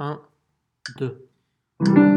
1, 2.